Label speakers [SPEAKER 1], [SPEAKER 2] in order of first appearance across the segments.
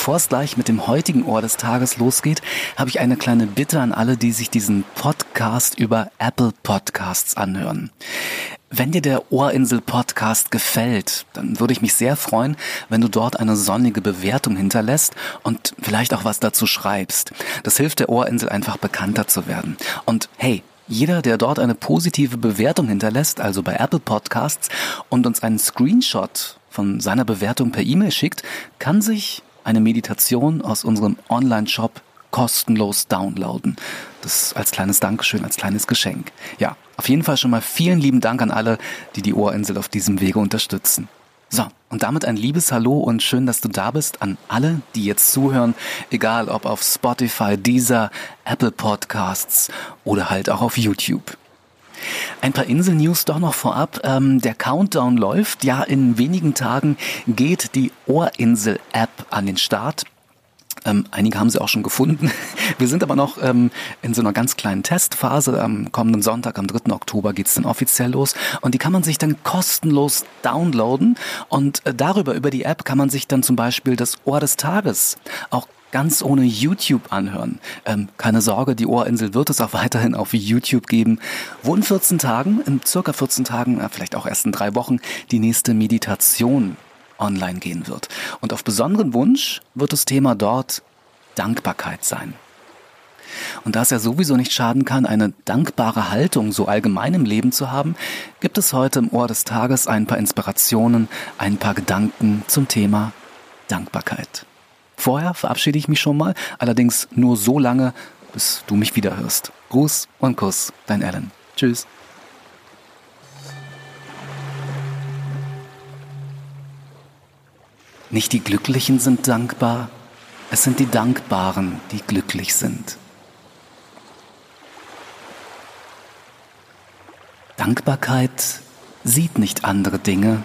[SPEAKER 1] bevor es gleich mit dem heutigen Ohr des Tages losgeht, habe ich eine kleine Bitte an alle, die sich diesen Podcast über Apple Podcasts anhören. Wenn dir der Ohrinsel Podcast gefällt, dann würde ich mich sehr freuen, wenn du dort eine sonnige Bewertung hinterlässt und vielleicht auch was dazu schreibst. Das hilft der Ohrinsel einfach bekannter zu werden. Und hey, jeder, der dort eine positive Bewertung hinterlässt, also bei Apple Podcasts, und uns einen Screenshot von seiner Bewertung per E-Mail schickt, kann sich eine Meditation aus unserem Online-Shop kostenlos downloaden. Das als kleines Dankeschön, als kleines Geschenk. Ja, auf jeden Fall schon mal vielen lieben Dank an alle, die die Ohrinsel auf diesem Wege unterstützen. So, und damit ein liebes Hallo und schön, dass du da bist an alle, die jetzt zuhören, egal ob auf Spotify, Deezer, Apple Podcasts oder halt auch auf YouTube. Ein paar Insel-News doch noch vorab. Ähm, der Countdown läuft. Ja, in wenigen Tagen geht die Ohrinsel-App an den Start. Ähm, einige haben sie auch schon gefunden. Wir sind aber noch ähm, in so einer ganz kleinen Testphase. Am kommenden Sonntag, am 3. Oktober geht's dann offiziell los. Und die kann man sich dann kostenlos downloaden. Und äh, darüber, über die App, kann man sich dann zum Beispiel das Ohr des Tages auch ganz ohne YouTube anhören. Ähm, keine Sorge, die Ohrinsel wird es auch weiterhin auf YouTube geben, wo in 14 Tagen, in circa 14 Tagen, äh, vielleicht auch erst in drei Wochen, die nächste Meditation online gehen wird. Und auf besonderen Wunsch wird das Thema dort Dankbarkeit sein. Und da es ja sowieso nicht schaden kann, eine dankbare Haltung so allgemein im Leben zu haben, gibt es heute im Ohr des Tages ein paar Inspirationen, ein paar Gedanken zum Thema Dankbarkeit. Vorher verabschiede ich mich schon mal, allerdings nur so lange, bis du mich wieder hörst. Gruß und Kuss, dein Alan. Tschüss. Nicht die Glücklichen sind dankbar, es sind die Dankbaren, die glücklich sind. Dankbarkeit sieht nicht andere Dinge,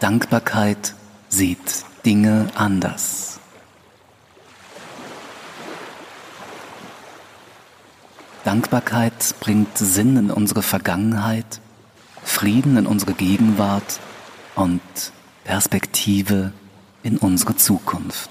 [SPEAKER 1] Dankbarkeit sieht Dinge anders. Dankbarkeit bringt Sinn in unsere Vergangenheit, Frieden in unsere Gegenwart und Perspektive in unsere Zukunft.